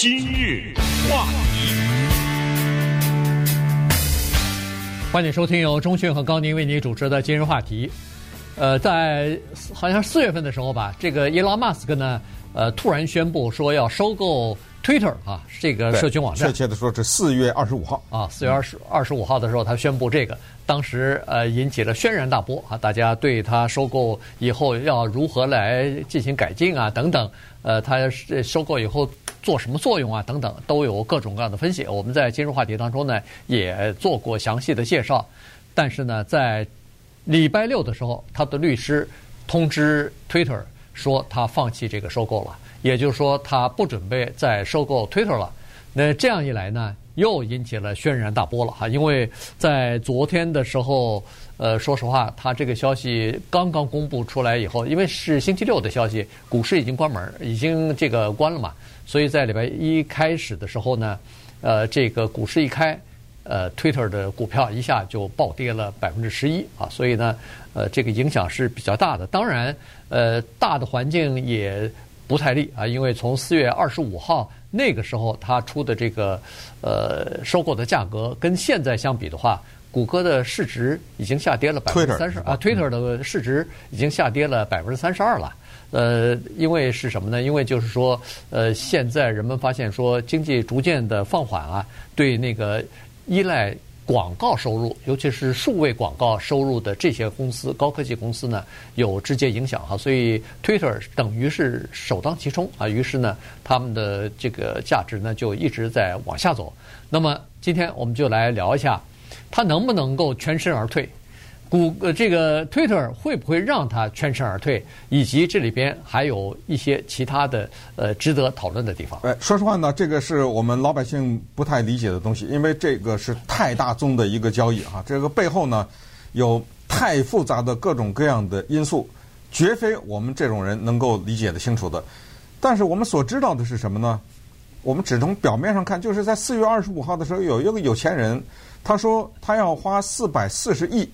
今日话题，欢迎收听由中讯和高宁为您主持的今日话题。呃，在好像四月份的时候吧，这个伊隆马斯克呢，呃，突然宣布说要收购 Twitter 啊，这个社群网站。确切的说是四月二十五号啊，四月二十二十五号的时候，他宣布这个，当时呃引起了轩然大波啊，大家对他收购以后要如何来进行改进啊等等，呃，他收购以后。做什么作用啊？等等，都有各种各样的分析。我们在今日话题当中呢，也做过详细的介绍。但是呢，在礼拜六的时候，他的律师通知 Twitter 说他放弃这个收购了，也就是说他不准备再收购 Twitter 了。那这样一来呢，又引起了轩然大波了哈。因为在昨天的时候，呃，说实话，他这个消息刚刚公布出来以后，因为是星期六的消息，股市已经关门，已经这个关了嘛。所以在礼拜一开始的时候呢，呃，这个股市一开，呃，Twitter 的股票一下就暴跌了百分之十一啊，所以呢，呃，这个影响是比较大的。当然，呃，大的环境也不太利啊，因为从四月二十五号那个时候他出的这个呃收购的价格跟现在相比的话，谷歌的市值已经下跌了百分之三十啊，Twitter 的市值已经下跌了百分之三十二了。呃，因为是什么呢？因为就是说，呃，现在人们发现说，经济逐渐的放缓啊，对那个依赖广告收入，尤其是数位广告收入的这些公司、高科技公司呢，有直接影响哈。所以，Twitter 等于是首当其冲啊。于是呢，他们的这个价值呢，就一直在往下走。那么，今天我们就来聊一下，它能不能够全身而退？谷呃，这个 Twitter 会不会让他全身而退？以及这里边还有一些其他的呃值得讨论的地方。哎，说实话呢，这个是我们老百姓不太理解的东西，因为这个是太大宗的一个交易啊，这个背后呢有太复杂的各种各样的因素，绝非我们这种人能够理解得清楚的。但是我们所知道的是什么呢？我们只从表面上看，就是在四月二十五号的时候，有一个有钱人，他说他要花四百四十亿。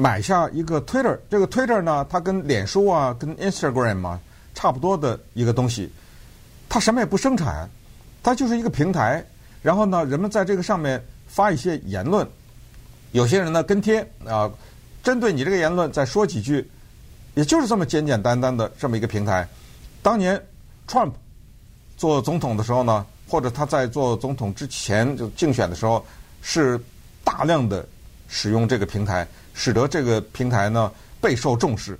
买下一个 Twitter，这个 Twitter 呢，它跟脸书啊、跟 Instagram 啊差不多的一个东西，它什么也不生产，它就是一个平台。然后呢，人们在这个上面发一些言论，有些人呢跟贴啊，针对你这个言论再说几句，也就是这么简简单单的这么一个平台。当年 Trump 做总统的时候呢，或者他在做总统之前就竞选的时候，是大量的使用这个平台。使得这个平台呢备受重视，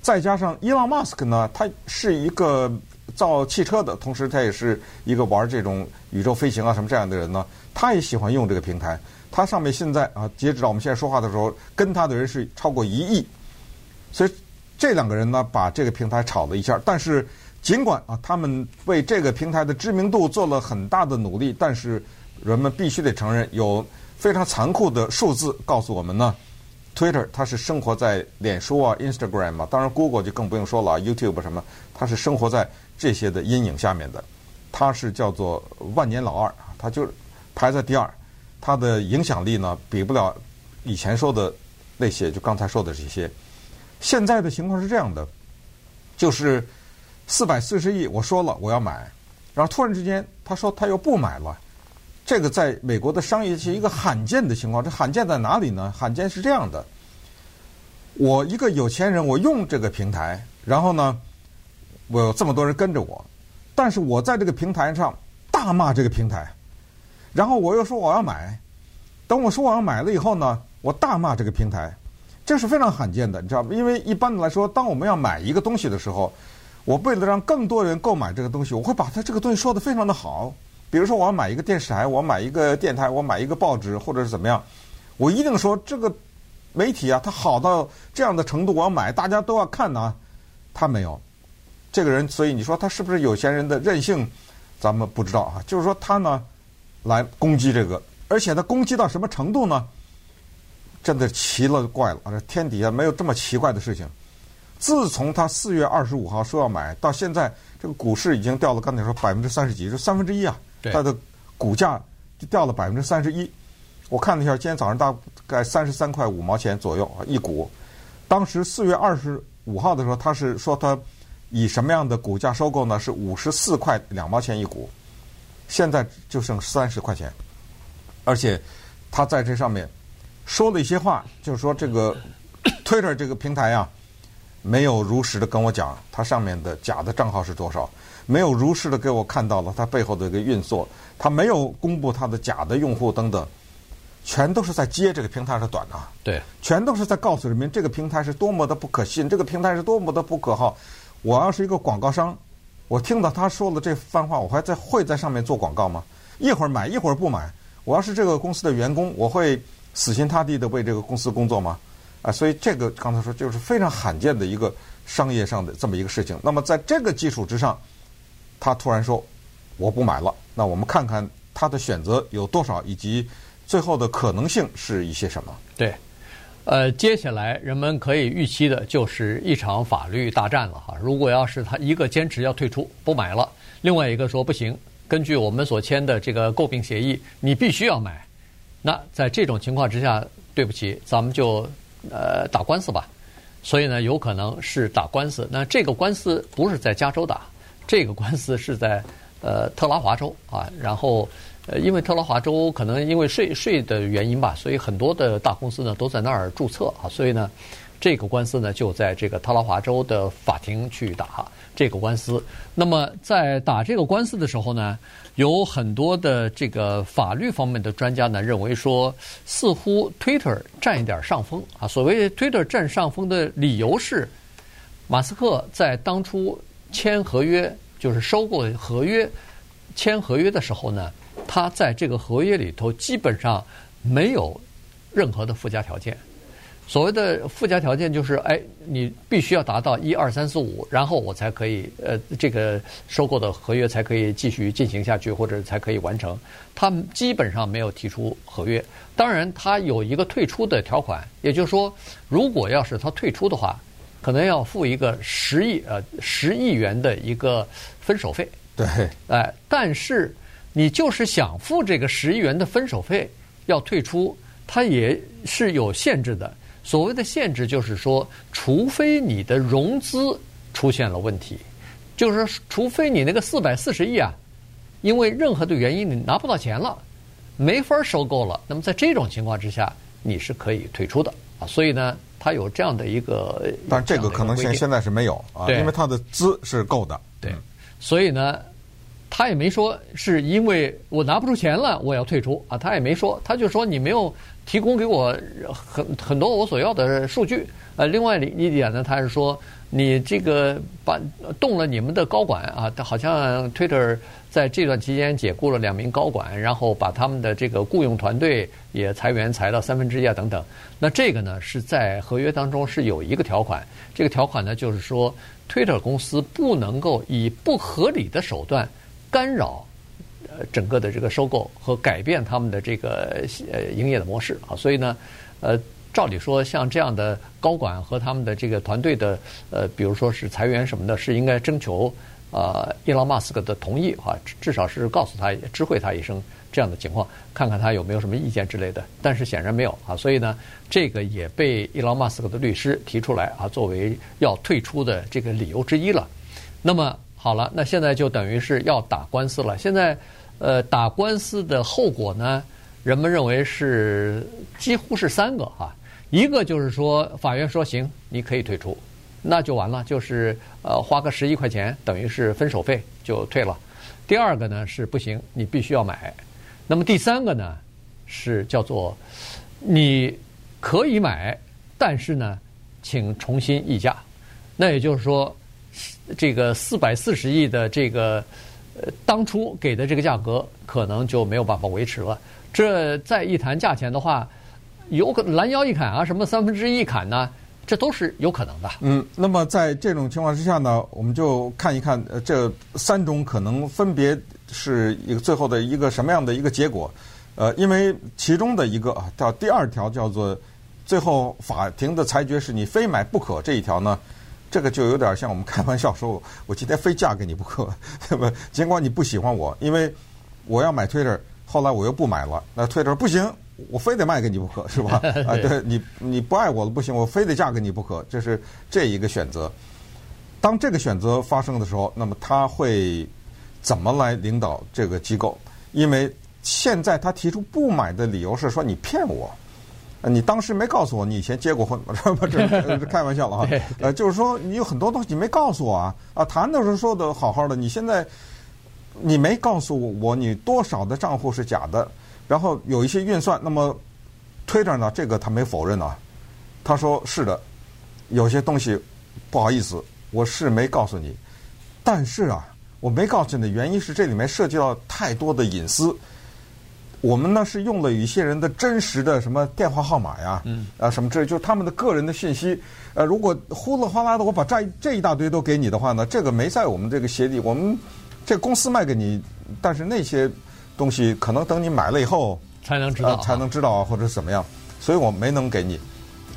再加上伊隆马斯克呢，他是一个造汽车的，同时他也是一个玩这种宇宙飞行啊什么这样的人呢，他也喜欢用这个平台。他上面现在啊，截止到我们现在说话的时候，跟他的人是超过一亿，所以这两个人呢，把这个平台炒了一下。但是尽管啊，他们为这个平台的知名度做了很大的努力，但是人们必须得承认，有非常残酷的数字告诉我们呢。Twitter 它是生活在脸书啊、Instagram 啊，当然 Google 就更不用说了，YouTube 什么，它是生活在这些的阴影下面的。它是叫做万年老二，它就排在第二，它的影响力呢比不了以前说的那些，就刚才说的这些。现在的情况是这样的，就是四百四十亿，我说了我要买，然后突然之间他说他又不买了。这个在美国的商业是一个罕见的情况。这罕见在哪里呢？罕见是这样的：我一个有钱人，我用这个平台，然后呢，我有这么多人跟着我，但是我在这个平台上大骂这个平台，然后我又说我要买，等我说我要买了以后呢，我大骂这个平台，这是非常罕见的，你知道吗？因为一般的来说，当我们要买一个东西的时候，我为了让更多人购买这个东西，我会把它这个东西说得非常的好。比如说，我要买一个电视台，我买一个电台，我买一个报纸，或者是怎么样，我一定说这个媒体啊，它好到这样的程度，我要买，大家都要看呢。他没有这个人，所以你说他是不是有钱人的任性？咱们不知道啊。就是说他呢，来攻击这个，而且他攻击到什么程度呢？真的奇了怪了，这天底下没有这么奇怪的事情。自从他四月二十五号说要买，到现在这个股市已经掉了，刚才说百分之三十几，就三分之一啊。它的股价就掉了百分之三十一，我看了一下，今天早上大概三十三块五毛钱左右啊一股。当时四月二十五号的时候，他是说他以什么样的股价收购呢？是五十四块两毛钱一股。现在就剩三十块钱，而且他在这上面说了一些话，就是说这个 Twitter 这个平台啊，没有如实的跟我讲它上面的假的账号是多少，没有如实的给我看到了它背后的一个运作，它没有公布它的假的用户等等，全都是在接这个平台的短啊，对，全都是在告诉人民这个平台是多么的不可信，这个平台是多么的不可靠。我要是一个广告商。我听到他说了这番话，我还在会在上面做广告吗？一会儿买，一会儿不买。我要是这个公司的员工，我会死心塌地的为这个公司工作吗？啊，所以这个刚才说就是非常罕见的一个商业上的这么一个事情。那么在这个基础之上，他突然说我不买了。那我们看看他的选择有多少，以及最后的可能性是一些什么？对。呃，接下来人们可以预期的就是一场法律大战了哈。如果要是他一个坚持要退出不买了，另外一个说不行，根据我们所签的这个购并协议，你必须要买。那在这种情况之下，对不起，咱们就呃打官司吧。所以呢，有可能是打官司。那这个官司不是在加州打，这个官司是在呃特拉华州啊。然后。呃，因为特拉华州可能因为税税的原因吧，所以很多的大公司呢都在那儿注册啊，所以呢，这个官司呢就在这个特拉华州的法庭去打这个官司。那么在打这个官司的时候呢，有很多的这个法律方面的专家呢认为说，似乎 Twitter 占一点上风啊。所谓 Twitter 占上风的理由是，马斯克在当初签合约，就是收购合约签合约的时候呢。他在这个合约里头基本上没有任何的附加条件。所谓的附加条件就是，哎，你必须要达到一二三四五，然后我才可以，呃，这个收购的合约才可以继续进行下去，或者才可以完成。他基本上没有提出合约。当然，他有一个退出的条款，也就是说，如果要是他退出的话，可能要付一个十亿呃十亿元的一个分手费。对，哎，但是。你就是想付这个十亿元的分手费，要退出，它也是有限制的。所谓的限制就是说，除非你的融资出现了问题，就是说，除非你那个四百四十亿啊，因为任何的原因你拿不到钱了，没法收购了。那么在这种情况之下，你是可以退出的啊。所以呢，它有这样的一个，但这个可能性现在是没有啊，因为它的资是够的。对，所以呢。他也没说是因为我拿不出钱了，我要退出啊。他也没说，他就说你没有提供给我很很多我所要的数据。呃，另外一一点呢，他是说你这个把动了你们的高管啊，好像 Twitter 在这段期间解雇了两名高管，然后把他们的这个雇佣团队也裁员裁到三分之一啊等等。那这个呢是在合约当中是有一个条款，这个条款呢就是说 Twitter 公司不能够以不合理的手段。干扰呃整个的这个收购和改变他们的这个呃营业的模式啊，所以呢，呃，照理说像这样的高管和他们的这个团队的呃，比如说是裁员什么的，是应该征求啊伊隆马斯克的同意啊，至少是告诉他知会他一声这样的情况，看看他有没有什么意见之类的。但是显然没有啊，所以呢，这个也被伊隆马斯克的律师提出来啊，作为要退出的这个理由之一了。那么。好了，那现在就等于是要打官司了。现在，呃，打官司的后果呢，人们认为是几乎是三个哈。一个就是说，法院说行，你可以退出，那就完了，就是呃花个十亿块钱，等于是分手费就退了。第二个呢是不行，你必须要买。那么第三个呢是叫做你可以买，但是呢，请重新议价。那也就是说。这个四百四十亿的这个呃当初给的这个价格，可能就没有办法维持了。这再一谈价钱的话，有可拦腰一砍啊，什么三分之一砍呢？这都是有可能的。嗯，那么在这种情况之下呢，我们就看一看呃这三种可能分别是一个最后的一个什么样的一个结果。呃，因为其中的一个啊，叫第二条叫做最后法庭的裁决是你非买不可这一条呢。这个就有点像我们开玩笑说，我今天非嫁给你不可，对吧？尽管你不喜欢我，因为我要买 Twitter，后来我又不买了，那 Twitter 不行，我非得卖给你不可，是吧？啊，对，你你不爱我了不行，我非得嫁给你不可，这是这一个选择。当这个选择发生的时候，那么他会怎么来领导这个机构，因为现在他提出不买的理由是说你骗我，你当时没告诉我你以前结过婚，是吧？这是开玩笑了哈。呃，就是说你有很多东西你没告诉我啊啊，谈的时候说的好好的，你现在你没告诉我你多少的账户是假的，然后有一些运算，那么 Twitter 呢，这个他没否认啊，他说是的，有些东西不好意思，我是没告诉你，但是啊。我没告诉你的原因是这里面涉及到太多的隐私。我们呢是用了一些人的真实的什么电话号码呀，嗯，啊什么之类就是他们的个人的信息。呃，如果呼啦哗啦的我把这这一大堆都给你的话呢，这个没在我们这个协议，我们这公司卖给你，但是那些东西可能等你买了以后才能知道，呃，才能知道啊或者怎么样，所以我没能给你。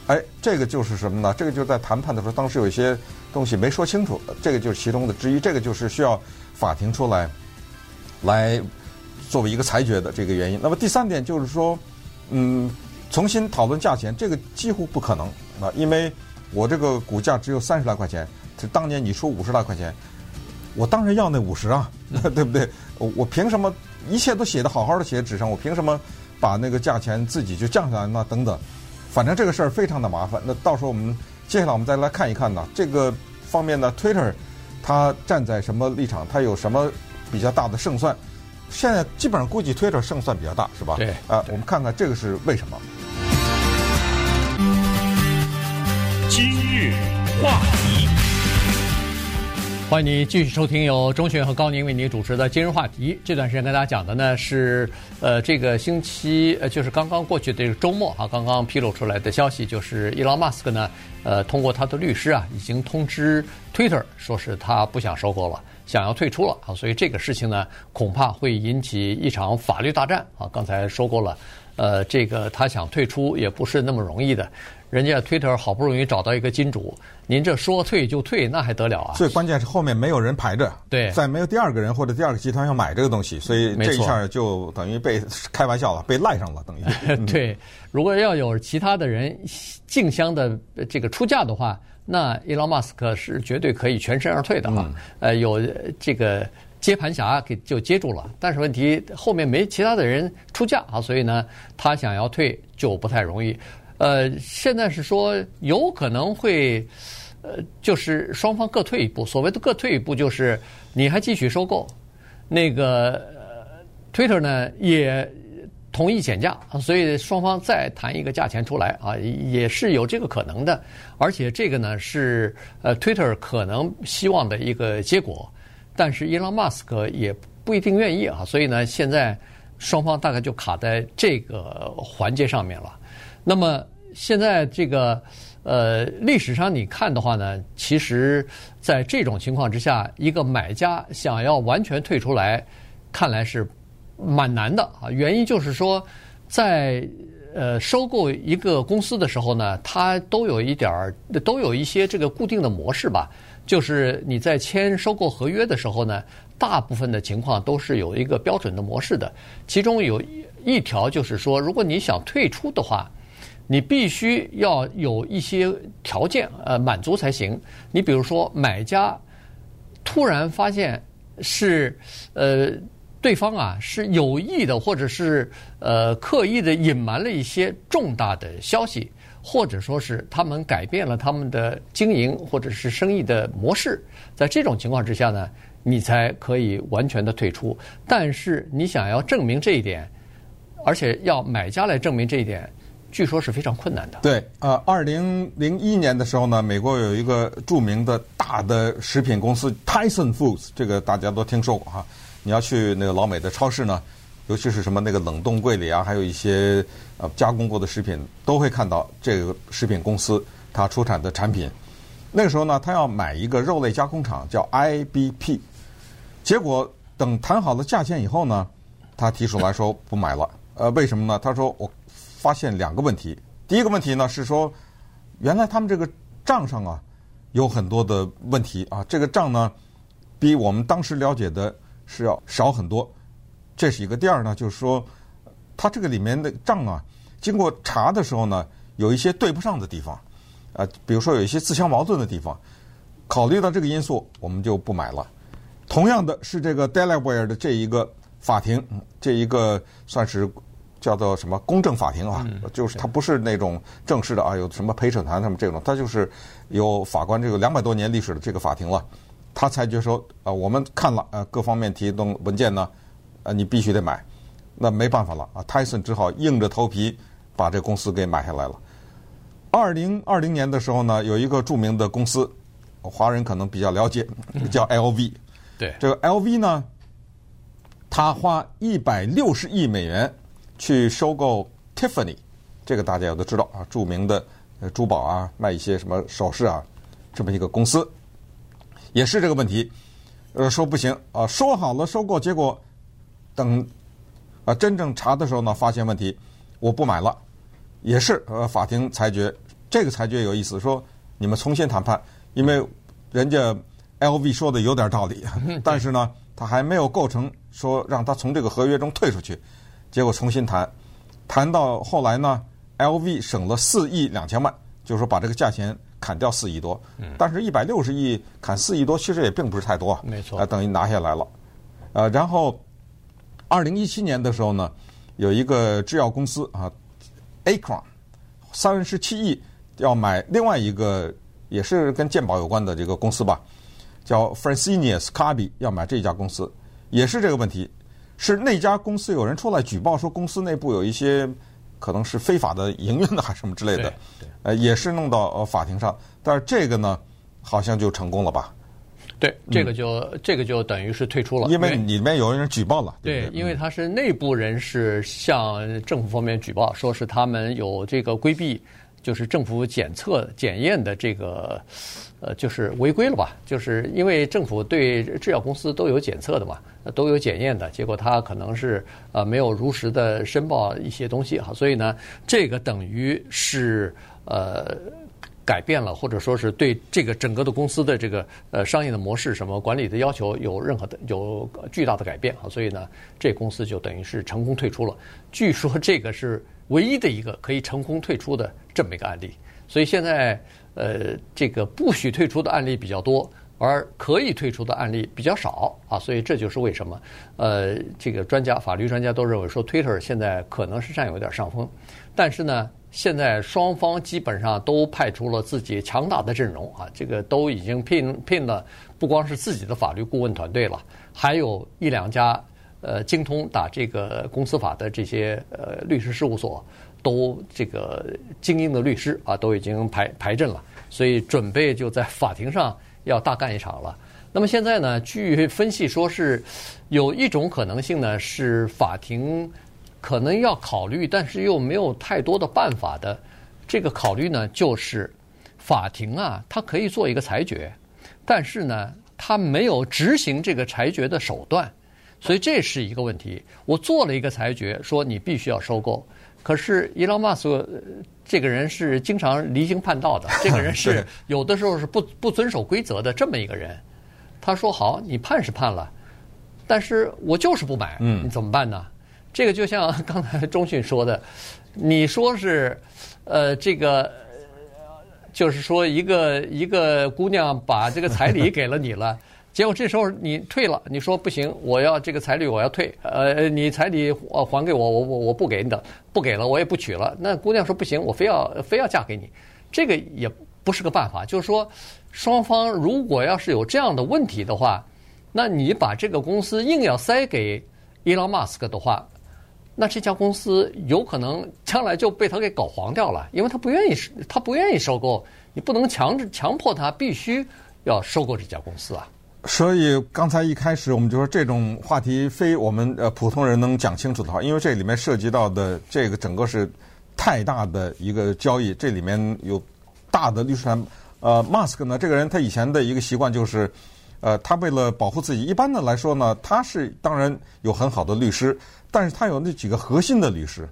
哎，这个就是什么呢？这个就是在谈判的时候，当时有一些东西没说清楚，这个就是其中的之一。这个就是需要法庭出来，来作为一个裁决的这个原因。那么第三点就是说，嗯，重新讨论价钱，这个几乎不可能啊，因为我这个股价只有三十来块钱，是当年你说五十来块钱，我当然要那五十啊，对不对？我我凭什么一切都写得好好的写纸上，我凭什么把那个价钱自己就降下来呢？等等。反正这个事儿非常的麻烦。那到时候我们接下来我们再来看一看呢，这个方面呢，Twitter 它站在什么立场？它有什么比较大的胜算？现在基本上估计 Twitter 胜算比较大，是吧？对。啊，我们看看这个是为什么？今日话题。欢迎你继续收听由钟迅和高宁为您主持的今日话题。这段时间跟大家讲的呢是，呃，这个星期呃，就是刚刚过去的这个周末啊，刚刚披露出来的消息，就是伊隆马斯克呢，呃，通过他的律师啊，已经通知 Twitter 说是他不想收购了，想要退出了啊，所以这个事情呢，恐怕会引起一场法律大战啊。刚才说过了，呃，这个他想退出也不是那么容易的。人家 Twitter 好不容易找到一个金主，您这说退就退，那还得了啊？最关键是后面没有人排着，对，再没有第二个人或者第二个集团要买这个东西，所以这一下就等于被开玩笑了，被赖上了，等于。嗯、对，如果要有其他的人竞相的这个出价的话，那 Elon Musk 是绝对可以全身而退的哈、嗯。呃，有这个接盘侠给就接住了，但是问题后面没其他的人出价啊，所以呢，他想要退就不太容易。呃，现在是说有可能会，呃，就是双方各退一步。所谓的各退一步，就是你还继续收购，那个、呃、Twitter 呢也同意减价，所以双方再谈一个价钱出来啊，也是有这个可能的。而且这个呢是呃 Twitter 可能希望的一个结果，但是伊朗马斯克也不一定愿意啊。所以呢，现在双方大概就卡在这个环节上面了。那么现在这个呃历史上你看的话呢，其实在这种情况之下，一个买家想要完全退出来，看来是蛮难的啊。原因就是说，在呃收购一个公司的时候呢，它都有一点儿，都有一些这个固定的模式吧。就是你在签收购合约的时候呢，大部分的情况都是有一个标准的模式的。其中有一条就是说，如果你想退出的话。你必须要有一些条件，呃，满足才行。你比如说，买家突然发现是呃对方啊是有意的，或者是呃刻意的隐瞒了一些重大的消息，或者说是他们改变了他们的经营或者是生意的模式，在这种情况之下呢，你才可以完全的退出。但是你想要证明这一点，而且要买家来证明这一点。据说是非常困难的。对，呃，二零零一年的时候呢，美国有一个著名的大的食品公司 Tyson Foods，这个大家都听说过哈。你要去那个老美的超市呢，尤其是什么那个冷冻柜里啊，还有一些呃加工过的食品，都会看到这个食品公司它出产的产品。那个时候呢，他要买一个肉类加工厂叫 IBP，结果等谈好了价钱以后呢，他提出来说不买了。呃，为什么呢？他说我。发现两个问题，第一个问题呢是说，原来他们这个账上啊有很多的问题啊，这个账呢比我们当时了解的是要少很多，这是一个。第二呢就是说，他这个里面的账啊，经过查的时候呢，有一些对不上的地方，啊，比如说有一些自相矛盾的地方。考虑到这个因素，我们就不买了。同样的是这个 Delaware 的这一个法庭，这一个算是叫做什么公正法庭啊，嗯、就是它不是那种正式的啊，有什么陪审团什么这种，它就是有法官这个两百多年历史的这个法庭了。他裁决说，啊，我们看了，呃，各方面提供文件呢，呃，你必须得买，那没办法了啊，泰森只好硬着头皮把这公司给买下来了。二零二零年的时候呢，有一个著名的公司，华人可能比较了解，叫 LV。对，这个 LV 呢，他花一百六十亿美元去收购 Tiffany，这个大家也都知道啊，著名的珠宝啊，卖一些什么首饰啊，这么一个公司。也是这个问题，呃，说不行啊，说好了收购，结果等啊真正查的时候呢，发现问题，我不买了。也是呃，法庭裁决，这个裁决有意思，说你们重新谈判，因为人家 LV 说的有点道理，但是呢，他还没有构成说让他从这个合约中退出去，结果重新谈，谈到后来呢，LV 省了四亿两千万，就是说把这个价钱。砍掉四亿多，但是一百六十亿砍四亿多，其实也并不是太多，没错，啊，等于拿下来了。呃，然后二零一七年的时候呢，有一个制药公司啊，Acron 三十七亿要买另外一个也是跟健保有关的这个公司吧，叫 Fresenius Kabi 要买这家公司，也是这个问题，是那家公司有人出来举报说公司内部有一些。可能是非法的营运的还是什么之类的，呃，也是弄到呃法庭上，但是这个呢，好像就成功了吧？对，这个就、嗯、这个就等于是退出了，因为里面有人举报了。对，对，对，因为他是内部人士向政府方面举报，说是他们有这个规避。就是政府检测检验的这个，呃，就是违规了吧？就是因为政府对制药公司都有检测的嘛，都有检验的，结果他可能是呃没有如实的申报一些东西哈，所以呢，这个等于是呃改变了，或者说是对这个整个的公司的这个呃商业的模式、什么管理的要求有任何的有巨大的改变啊，所以呢，这公司就等于是成功退出了。据说这个是。唯一的一个可以成功退出的这么一个案例，所以现在呃，这个不许退出的案例比较多，而可以退出的案例比较少啊，所以这就是为什么呃，这个专家法律专家都认为说，Twitter 现在可能是占有点上风，但是呢，现在双方基本上都派出了自己强大的阵容啊，这个都已经聘聘了不光是自己的法律顾问团队了，还有一两家。呃，精通打这个公司法的这些呃律师事务所，都这个精英的律师啊，都已经排排阵了，所以准备就在法庭上要大干一场了。那么现在呢，据分析说是有一种可能性呢，是法庭可能要考虑，但是又没有太多的办法的。这个考虑呢，就是法庭啊，它可以做一个裁决，但是呢，它没有执行这个裁决的手段。所以这是一个问题。我做了一个裁决，说你必须要收购。可是伊朗马斯克这个人是经常离经叛道的，这个人是有的时候是不不遵守规则的这么一个人。他说好，你判是判了，但是我就是不买，你怎么办呢？这个就像刚才钟迅说的，你说是呃这个，就是说一个一个姑娘把这个彩礼给了你了。结果这时候你退了，你说不行，我要这个彩礼我要退，呃，你彩礼还给我，我我我不给你的，不给了我也不娶了。那姑娘说不行，我非要非要嫁给你，这个也不是个办法。就是说，双方如果要是有这样的问题的话，那你把这个公司硬要塞给伊隆马斯克的话，那这家公司有可能将来就被他给搞黄掉了，因为他不愿意，他不愿意收购，你不能强制强迫他必须要收购这家公司啊。所以刚才一开始我们就说这种话题非我们呃普通人能讲清楚的话，因为这里面涉及到的这个整个是太大的一个交易，这里面有大的律师团。呃，马斯克呢，这个人他以前的一个习惯就是，呃，他为了保护自己，一般的来说呢，他是当然有很好的律师，但是他有那几个核心的律师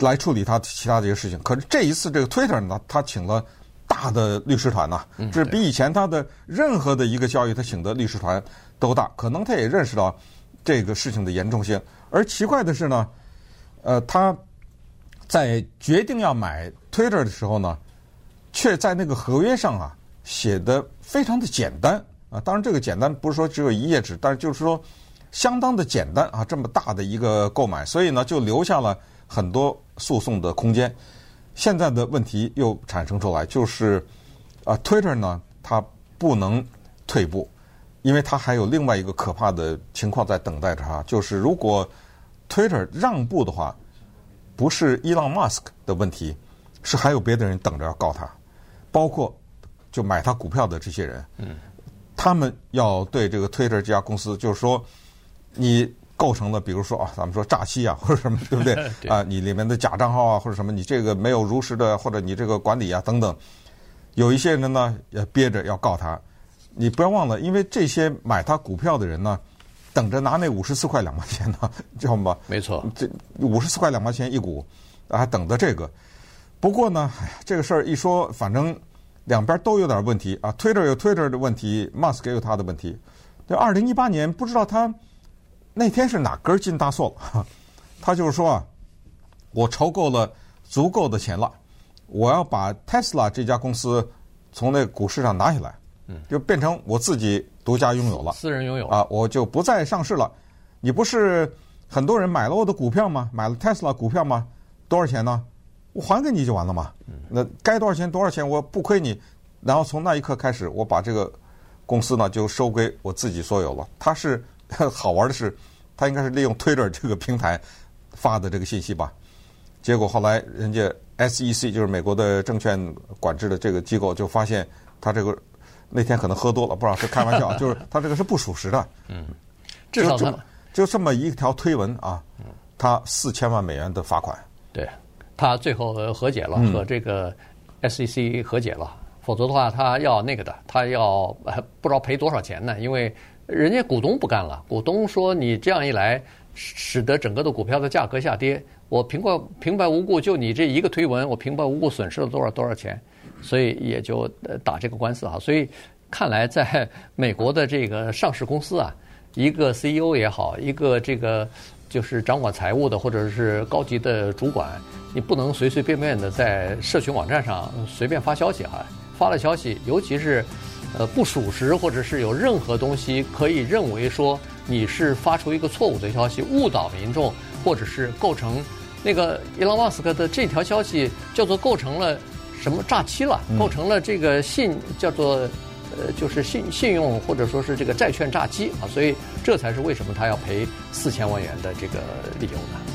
来处理他其他这些事情。可是这一次这个 Twitter 呢，他请了。大的律师团呐，这比以前他的任何的一个交易，他请的律师团都大。可能他也认识到这个事情的严重性。而奇怪的是呢，呃，他在决定要买 Twitter 的时候呢，却在那个合约上啊写的非常的简单。啊。当然，这个简单不是说只有一页纸，但是就是说相当的简单啊，这么大的一个购买，所以呢，就留下了很多诉讼的空间。现在的问题又产生出来，就是啊，Twitter 呢，它不能退步，因为它还有另外一个可怕的情况在等待着它，就是如果 Twitter 让步的话，不是伊朗马斯克的问题，是还有别的人等着要告他，包括就买他股票的这些人，嗯，他们要对这个 Twitter 这家公司，就是说你。构成了，比如说啊，咱们说诈欺啊，或者什么，对不 对？啊，你里面的假账号啊，或者什么，你这个没有如实的，或者你这个管理啊等等，有一些人呢也憋着要告他。你不要忘了，因为这些买他股票的人呢，等着拿那五十四块两毛钱呢，知道吗？没错，这五十四块两毛钱一股，还等着这个。不过呢，哎呀，这个事儿一说，反正两边都有点问题啊。Twitter 有 Twitter 的问题，Musk 也有他的问题。就二零一八年，不知道他。那天是哪根筋搭错了？他就是说啊，我筹够了足够的钱了，我要把 Tesla 这家公司从那股市上拿下来，嗯，就变成我自己独家拥有了，私人拥有啊，我就不再上市了。你不是很多人买了我的股票吗？买了 Tesla 股票吗？多少钱呢？我还给你就完了嘛。那该多少钱多少钱，我不亏你。然后从那一刻开始，我把这个公司呢就收归我自己所有了。他是。好玩的是，他应该是利用 Twitter 这个平台发的这个信息吧。结果后来人家 SEC 就是美国的证券管制的这个机构就发现他这个那天可能喝多了，不知道是开玩笑，就是他这个是不属实的。嗯，至少就就这么一条推文啊，他四千万美元的罚款。对，他最后和解了，和这个 SEC 和解了，嗯、否则的话他要那个的，他要不知道赔多少钱呢？因为。人家股东不干了，股东说：“你这样一来，使得整个的股票的价格下跌。我平白平白无故就你这一个推文，我平白无故损失了多少多少钱，所以也就打这个官司啊。所以看来，在美国的这个上市公司啊，一个 CEO 也好，一个这个就是掌管财务的或者是高级的主管，你不能随随便便的在社群网站上随便发消息啊。发了消息，尤其是。”呃，不属实，或者是有任何东西可以认为说你是发出一个错误的消息，误导民众，或者是构成那个伊朗马斯克的这条消息叫做构成了什么诈欺了，构成了这个信叫做呃就是信信用或者说是这个债券诈欺啊，所以这才是为什么他要赔四千万元的这个理由呢？